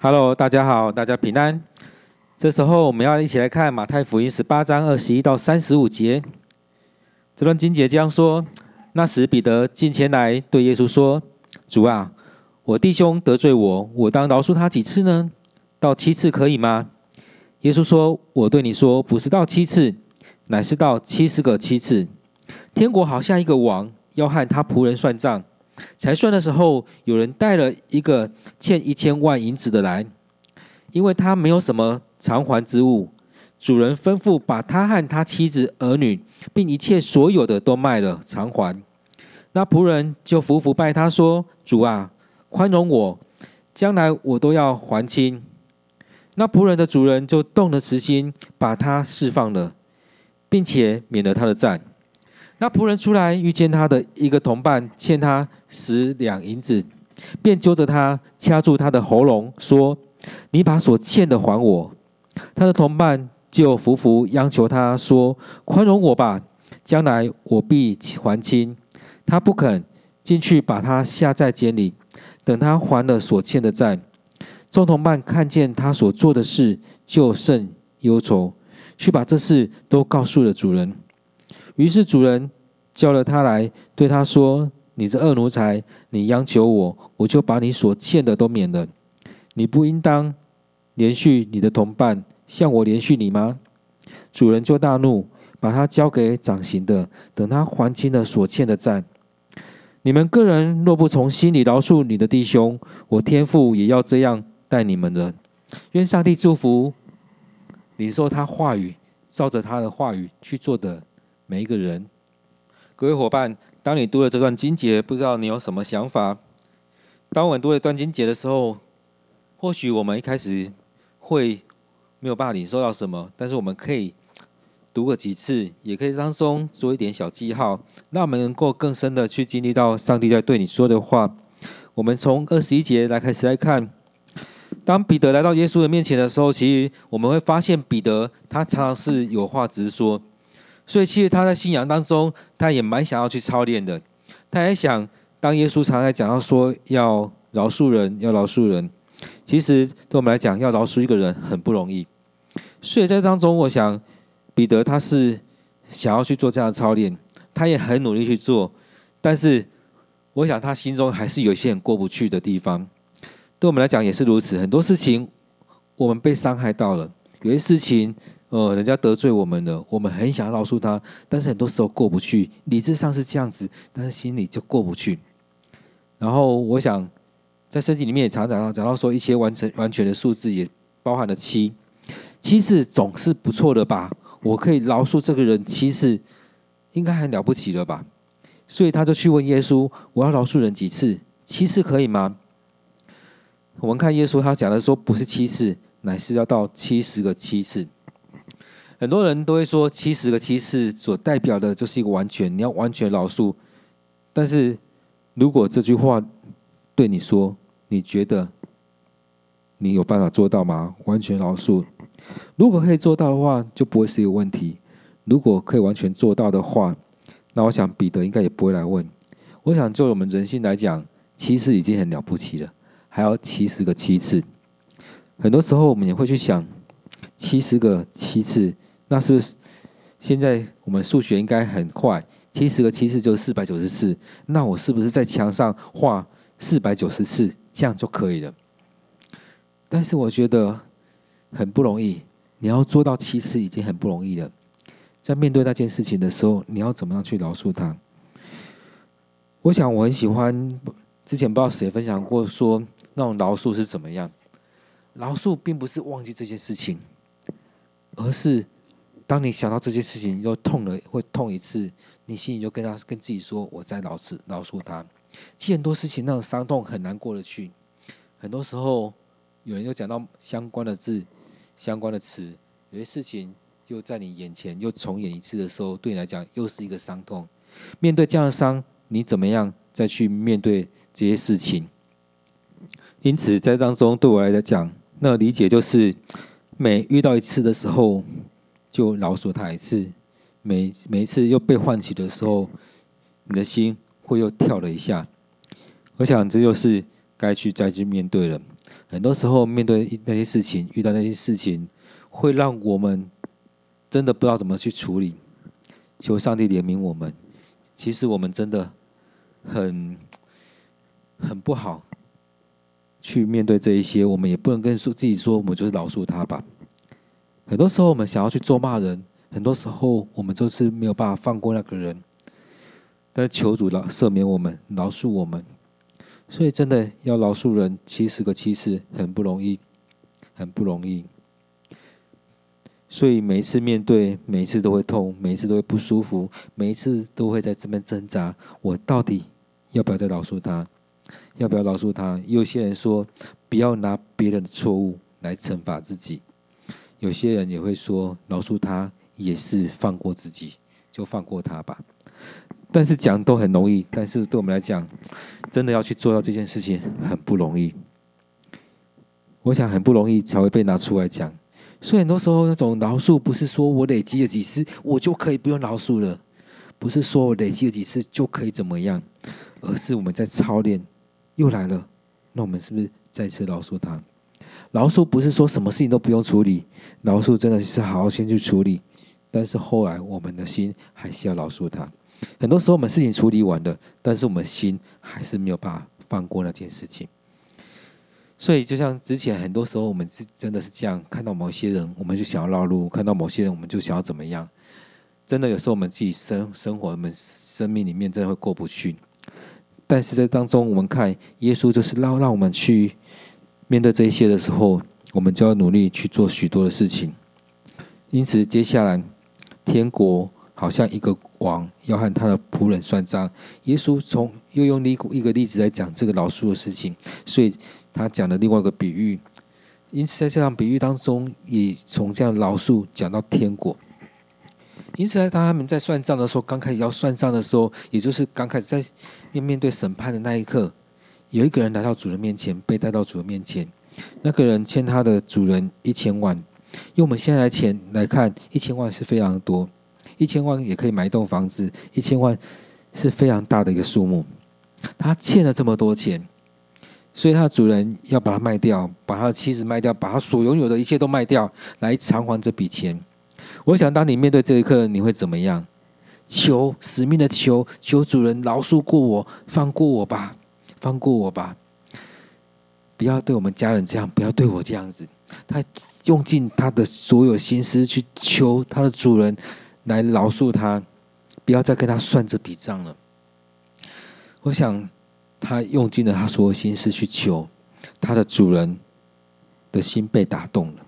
Hello，大家好，大家平安。这时候我们要一起来看马太福音十八章二十一到三十五节。这段经节这样说：那时彼得进前来对耶稣说：“主啊，我弟兄得罪我，我当饶恕他几次呢？到七次可以吗？”耶稣说：“我对你说，不是到七次，乃是到七十个七次。天国好像一个王要和他仆人算账。”才算的时候，有人带了一个欠一千万银子的来，因为他没有什么偿还之物。主人吩咐把他和他妻子儿女，并一切所有的都卖了偿还。那仆人就俯伏拜他说：“主啊，宽容我，将来我都要还清。”那仆人的主人就动了慈心，把他释放了，并且免了他的债。那仆人出来，遇见他的一个同伴欠他十两银子，便揪着他，掐住他的喉咙，说：“你把所欠的还我。”他的同伴就服服央求他说：“宽容我吧，将来我必还清。”他不肯，进去把他下在监里，等他还了所欠的债。众同伴看见他所做的事，就甚忧愁，去把这事都告诉了主人。于是主人叫了他来，对他说：“你这恶奴才，你央求我，我就把你所欠的都免了。你不应当连续你的同伴，像我连续你吗？”主人就大怒，把他交给掌刑的，等他还清了所欠的债。你们个人若不从心里饶恕你的弟兄，我天父也要这样待你们的。愿上帝祝福领受他话语，照着他的话语去做的。每一个人，各位伙伴，当你读了这段经节，不知道你有什么想法？当我们读了段经节的时候，或许我们一开始会没有办法领受到什么，但是我们可以读个几次，也可以当中做一点小记号，让我们能够更深的去经历到上帝在对你说的话。我们从二十一节来开始来看，当彼得来到耶稣的面前的时候，其实我们会发现彼得他常常是有话直说。所以，其实他在信仰当中，他也蛮想要去操练的。他也想，当耶稣常来讲到说要饶恕人，要饶恕人，其实对我们来讲，要饶恕一个人很不容易。所以在当中，我想彼得他是想要去做这样的操练，他也很努力去做。但是，我想他心中还是有一些很过不去的地方。对我们来讲也是如此，很多事情我们被伤害到了，有些事情。呃，人家得罪我们了，我们很想要饶恕他，但是很多时候过不去。理智上是这样子，但是心里就过不去。然后我想，在圣经里面也常常，讲到说一些完成完全的数字，也包含了七，七次总是不错的吧？我可以饶恕这个人七次，应该很了不起了吧？所以他就去问耶稣：“我要饶恕人几次？七次可以吗？”我们看耶稣他讲的说，不是七次，乃是要到七十个七次。很多人都会说，七十个七次所代表的就是一个完全，你要完全饶恕。但是如果这句话对你说，你觉得你有办法做到吗？完全饶恕？如果可以做到的话，就不会是一个问题。如果可以完全做到的话，那我想彼得应该也不会来问。我想就我们人性来讲，七次已经很了不起了，还要七十个七次。很多时候我们也会去想，七十个七次。那是不是现在我们数学应该很快？七十个七次就是四百九十四。那我是不是在墙上画四百九十次，这样就可以了？但是我觉得很不容易。你要做到七次已经很不容易了。在面对那件事情的时候，你要怎么样去饶恕他？我想我很喜欢，之前不知道谁分享过，说那种饶恕是怎么样？饶恕并不是忘记这件事情，而是。当你想到这件事情又痛了，会痛一次，你心里就跟他跟自己说：“我在饶恕饶恕他。”其实很多事情那种伤痛很难过得去。很多时候，有人又讲到相关的字、相关的词，有些事情就在你眼前又重演一次的时候，对你来讲又是一个伤痛。面对这样的伤，你怎么样再去面对这些事情？因此，在当中对我来讲，那理解就是每遇到一次的时候。就饶恕他一次，每每一次又被唤起的时候，你的心会又跳了一下。我想这就是该去再去面对了。很多时候面对那些事情，遇到那些事情，会让我们真的不知道怎么去处理。求上帝怜悯我们。其实我们真的很很不好去面对这一些，我们也不能跟说自己说，我们就是饶恕他吧。很多时候我们想要去咒骂人，很多时候我们就是没有办法放过那个人。但求主饶赦免我们，饶恕我们。所以真的要饶恕人七十个七次，很不容易，很不容易。所以每一次面对，每一次都会痛，每一次都会不舒服，每一次都会在这边挣扎：我到底要不要再饶恕他？要不要饶恕他？有些人说，不要拿别人的错误来惩罚自己。有些人也会说，饶恕他也是放过自己，就放过他吧。但是讲都很容易，但是对我们来讲，真的要去做到这件事情很不容易。我想很不容易才会被拿出来讲。所以很多时候那种饶恕，不是说我累积了几次，我就可以不用饶恕了；不是说我累积了几次就可以怎么样，而是我们在操练。又来了，那我们是不是再次饶恕他？饶恕不是说什么事情都不用处理，饶恕真的是好好先去处理，但是后来我们的心还是要饶恕他。很多时候我们事情处理完了，但是我们心还是没有办法放过那件事情。所以就像之前很多时候我们是真的是这样，看到某些人我们就想要绕路，看到某些人我们就想要怎么样。真的有时候我们自己生生活，我们生命里面真的会过不去。但是在当中我们看耶稣就是让让我们去。面对这一些的时候，我们就要努力去做许多的事情。因此，接下来天国好像一个王要和他的仆人算账。耶稣从又用一个一个例子来讲这个老树的事情，所以他讲了另外一个比喻。因此，在这场比喻当中，也从这样老树讲到天国。因此，当他们在算账的时候，刚开始要算账的时候，也就是刚开始在面面对审判的那一刻。有一个人来到主人面前，被带到主人面前。那个人欠他的主人一千万。用我们现在的钱来看，一千万是非常多，一千万也可以买一栋房子，一千万是非常大的一个数目。他欠了这么多钱，所以他的主人要把他卖掉，把他的妻子卖掉，把他所拥有的一切都卖掉，来偿还这笔钱。我想，当你面对这一刻，你会怎么样？求死命的求，求主人饶恕过我，放过我吧。放过我吧，不要对我们家人这样，不要对我这样子。他用尽他的所有心思去求他的主人来饶恕他，不要再跟他算这笔账了。我想他用尽了他所有心思去求他的主人的心被打动了，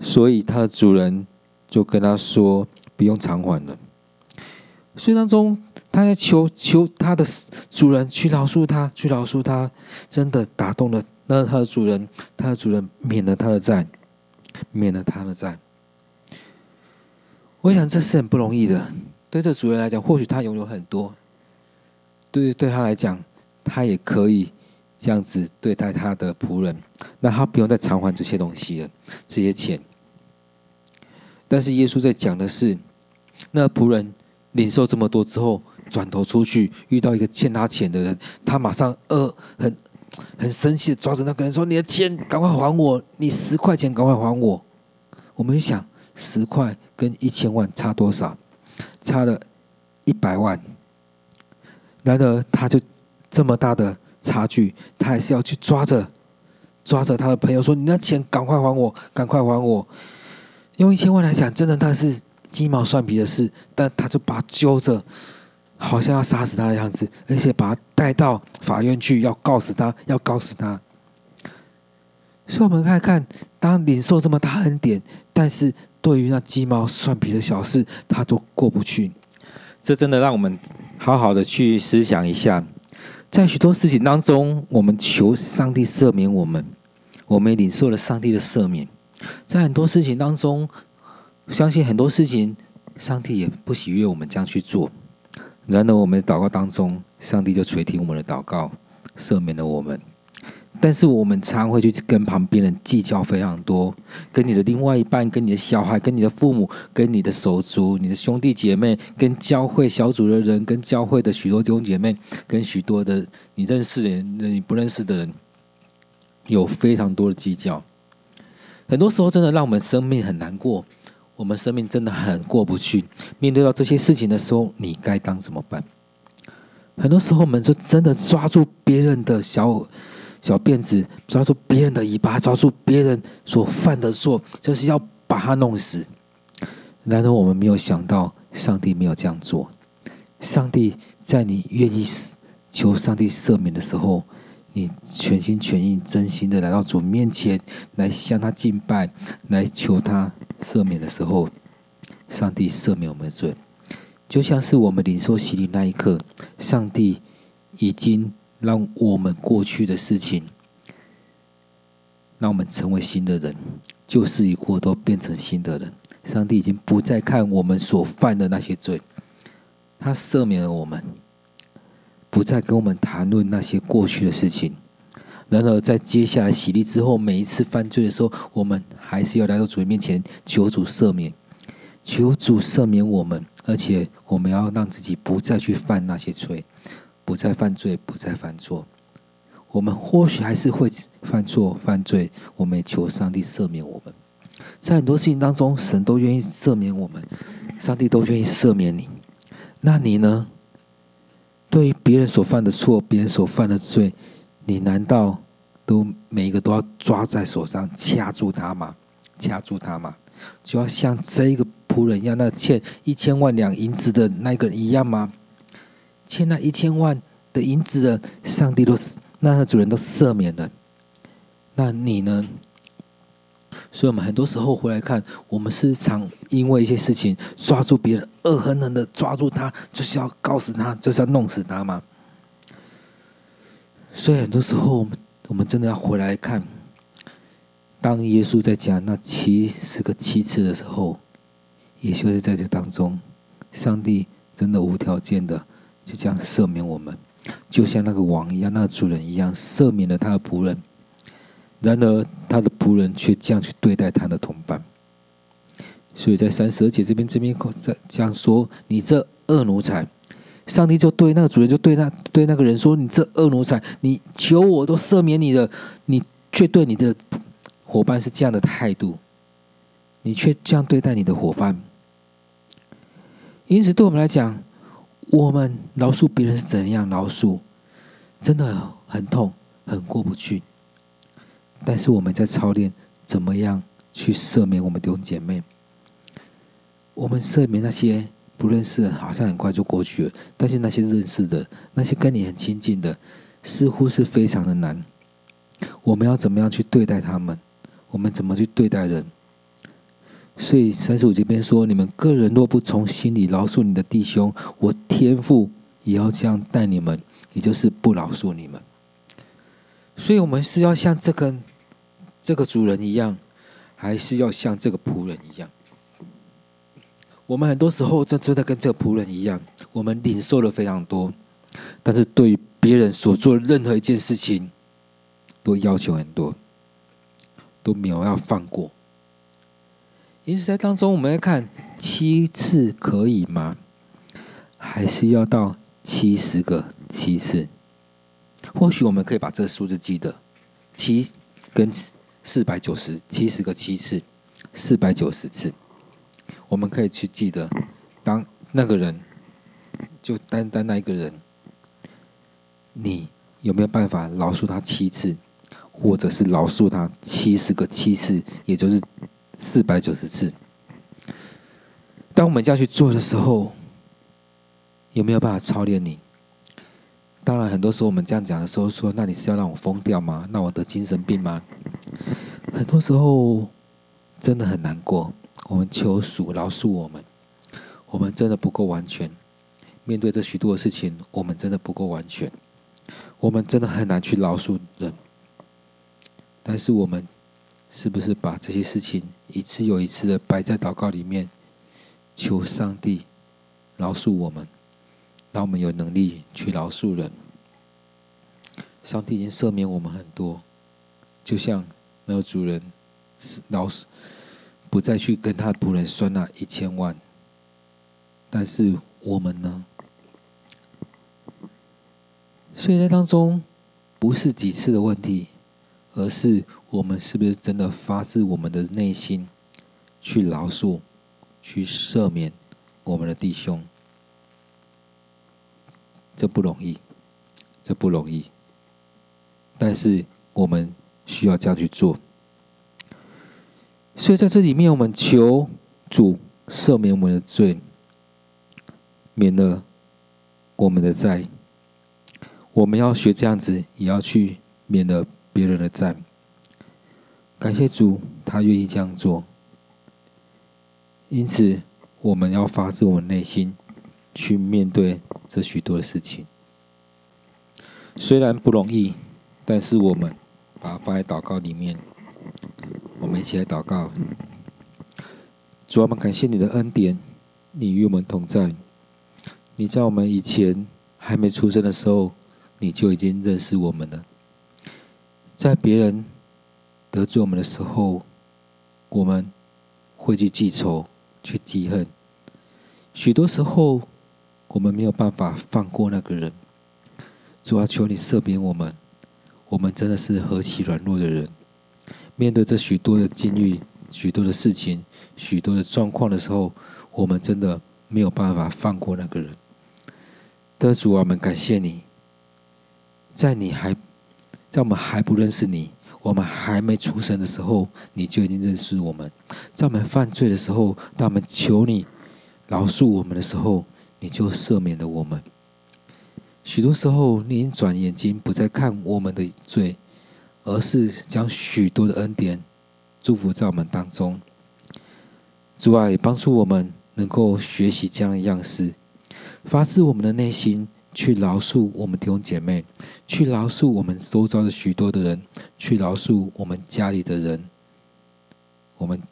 所以他的主人就跟他说不用偿还了。所以当中。他在求求他的主人去饶恕他，去饶恕他，真的打动了那他的主人，他的主人免了他的债，免了他的债。我想这是很不容易的，对这主人来讲，或许他拥有很多，对对他来讲，他也可以这样子对待他的仆人，那他不用再偿还这些东西了，这些钱。但是耶稣在讲的是，那仆人领受这么多之后。转头出去，遇到一个欠他钱的人，他马上呃很很生气的抓着那个人说：“你的钱赶快还我，你十块钱赶快还我。”我们想，十块跟一千万差多少？差了一百万。然而，他就这么大的差距，他还是要去抓着抓着他的朋友说：“你那钱赶快还我，赶快还我。”用一千万来讲，真的他是鸡毛蒜皮的事，但他就把揪着。好像要杀死他的样子，而且把他带到法院去，要告死他，要告死他。所以，我们看看，当领受这么大恩典，但是对于那鸡毛蒜皮的小事，他都过不去。这真的让我们好好的去思想一下，在许多事情当中，我们求上帝赦免我们，我们领受了上帝的赦免。在很多事情当中，相信很多事情，上帝也不喜悦我们这样去做。然而，我们祷告当中，上帝就垂听我们的祷告，赦免了我们。但是，我们常会去跟旁边人计较非常多，跟你的另外一半、跟你的小孩、跟你的父母、跟你的手足、你的兄弟姐妹、跟教会小组的人、跟教会的许多弟兄姐妹、跟许多的你认识的人、你不认识的人，有非常多的计较。很多时候，真的让我们生命很难过，我们生命真的很过不去。面对到这些事情的时候，你该当怎么办？很多时候，我们就真的抓住别人的小小辫子，抓住别人的尾巴，抓住别人所犯的错，就是要把他弄死。然而，我们没有想到，上帝没有这样做。上帝在你愿意求上帝赦免的时候，你全心全意、真心的来到主面前，来向他敬拜，来求他赦免的时候，上帝赦免我们的罪，就像是我们领受洗礼那一刻，上帝已经让我们过去的事情，让我们成为新的人，旧事已过，都变成新的人。上帝已经不再看我们所犯的那些罪。他赦免了我们，不再跟我们谈论那些过去的事情。然而，在接下来洗礼之后，每一次犯罪的时候，我们还是要来到主面前求主赦免，求主赦免我们，而且我们要让自己不再去犯那些罪，不再犯罪，不再犯错。我们或许还是会犯错、犯罪，我们也求上帝赦免我们。在很多事情当中，神都愿意赦免我们，上帝都愿意赦免你。那你呢？对于别人所犯的错，别人所犯的罪，你难道都每一个都要抓在手上掐住他吗？掐住他吗？就要像这一个仆人一样，那欠一千万两银子的那个人一样吗？欠那一千万的银子的，上帝都那个主人都赦免了。那你呢？所以，我们很多时候回来看，我们时常因为一些事情抓住别人，恶狠狠的抓住他，就是要告死他，就是要弄死他嘛。所以，很多时候，我们我们真的要回来看，当耶稣在讲那七十个七次的时候，也就是在这当中，上帝真的无条件的就这样赦免我们，就像那个王一样，那个主人一样，赦免了他的仆人。然而，他的仆人却这样去对待他的同伴，所以在三十二节这边这边在这样说：“你这恶奴才！”上帝就对那个主人，就对那对那个人说：“你这恶奴才！你求我都赦免你了，你却对你的伙伴是这样的态度，你却这样对待你的伙伴。因此，对我们来讲，我们饶恕别人是怎样饶恕，真的很痛，很过不去。”但是我们在操练怎么样去赦免我们弟兄姐妹。我们赦免那些不认识，好像很快就过去了；但是那些认识的，那些跟你很亲近的，似乎是非常的难。我们要怎么样去对待他们？我们怎么去对待人？所以三十五这边说：你们个人若不从心里饶恕你的弟兄，我天父也要这样待你们，也就是不饶恕你们。所以我们是要像这个。这个主人一样，还是要像这个仆人一样。我们很多时候真真的跟这个仆人一样，我们领受了非常多，但是对于别人所做任何一件事情，都要求很多，都没有要放过。因此，在当中，我们来看七次可以吗？还是要到七十个七次？或许我们可以把这个数字记得七跟。四百九十七十个七次，四百九十次，我们可以去记得，当那个人，就单单那一个人，你有没有办法饶恕他七次，或者是饶恕他七十个七次，也就是四百九十次？当我们这样去做的时候，有没有办法操练你？当然，很多时候我们这样讲的时候，说：“那你是要让我疯掉吗？那我得精神病吗？”很多时候真的很难过，我们求主饶恕我们，我们真的不够完全。面对这许多的事情，我们真的不够完全，我们真的很难去饶恕人。但是我们是不是把这些事情一次又一次的摆在祷告里面，求上帝饶恕我们，让我们有能力去饶恕人？上帝已经赦免我们很多，就像。没有主人，老是不再去跟他仆人算那一千万。但是我们呢？所以在当中，不是几次的问题，而是我们是不是真的发自我们的内心去饶恕、去赦免我们的弟兄？这不容易，这不容易。但是我们需要这样去做。所以在这里面，我们求主赦免我们的罪，免了我们的债。我们要学这样子，也要去免了别人的债。感谢主，他愿意这样做。因此，我们要发自我们内心去面对这许多的事情。虽然不容易，但是我们把它放在祷告里面。我们一起来祷告。主啊，我们感谢你的恩典，你与我们同在。你在我们以前还没出生的时候，你就已经认识我们了。在别人得罪我们的时候，我们会去记仇、去记恨。许多时候，我们没有办法放过那个人。主啊，求你赦免我们。我们真的是何其软弱的人。面对这许多的境遇、许多的事情、许多的状况的时候，我们真的没有办法放过那个人。得主啊，我们感谢你，在你还在我们还不认识你、我们还没出生的时候，你就已经认识我们；在我们犯罪的时候，当我们求你饶恕我们的时候，你就赦免了我们。许多时候，你已经转眼睛不再看我们的罪。而是将许多的恩典祝福在我们当中，主啊，也帮助我们能够学习这样的样式，发自我们的内心去饶恕我们弟兄姐妹，去饶恕我们周遭的许多的人，去饶恕我们家里的人，我们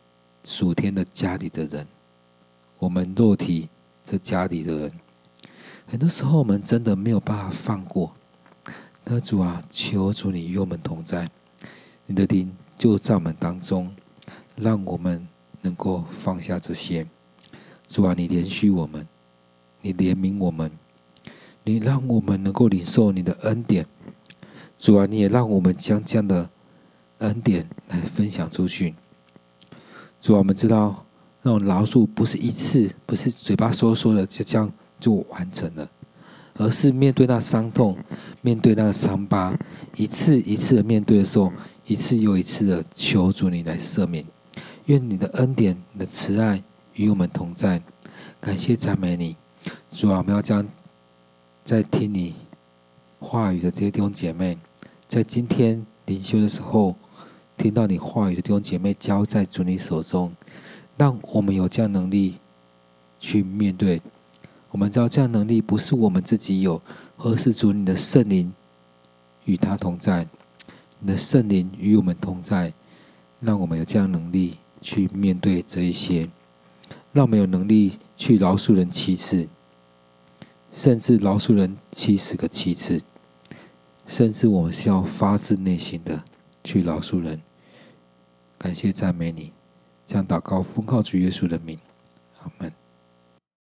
属天的家里的人，我们肉体这家里的人，很多时候我们真的没有办法放过。那主啊，求主你与我们同在，你的灵就在我们当中，让我们能够放下这些。主啊，你怜恤我们，你怜悯我们，你让我们能够领受你的恩典。主啊，你也让我们将这样的恩典来分享出去。主啊，我们知道那种饶恕不是一次，不是嘴巴说说的就这样就完成了。而是面对那伤痛，面对那个伤疤，一次一次的面对的时候，一次又一次的求主你来赦免，愿你的恩典、你的慈爱与我们同在。感谢赞美你，主啊，我们要将在听你话语的这些弟兄姐妹，在今天灵修的时候，听到你话语的弟兄姐妹交在主你手中，让我们有这样能力去面对。我们知道这样能力不是我们自己有，而是主你的圣灵与他同在，你的圣灵与我们同在，让我们有这样能力去面对这一些，让我们有能力去饶恕人七次，甚至饶恕人七十个七次，甚至我们是要发自内心的去饶恕人。感谢赞美你，这样祷告奉靠主耶稣的名，阿门。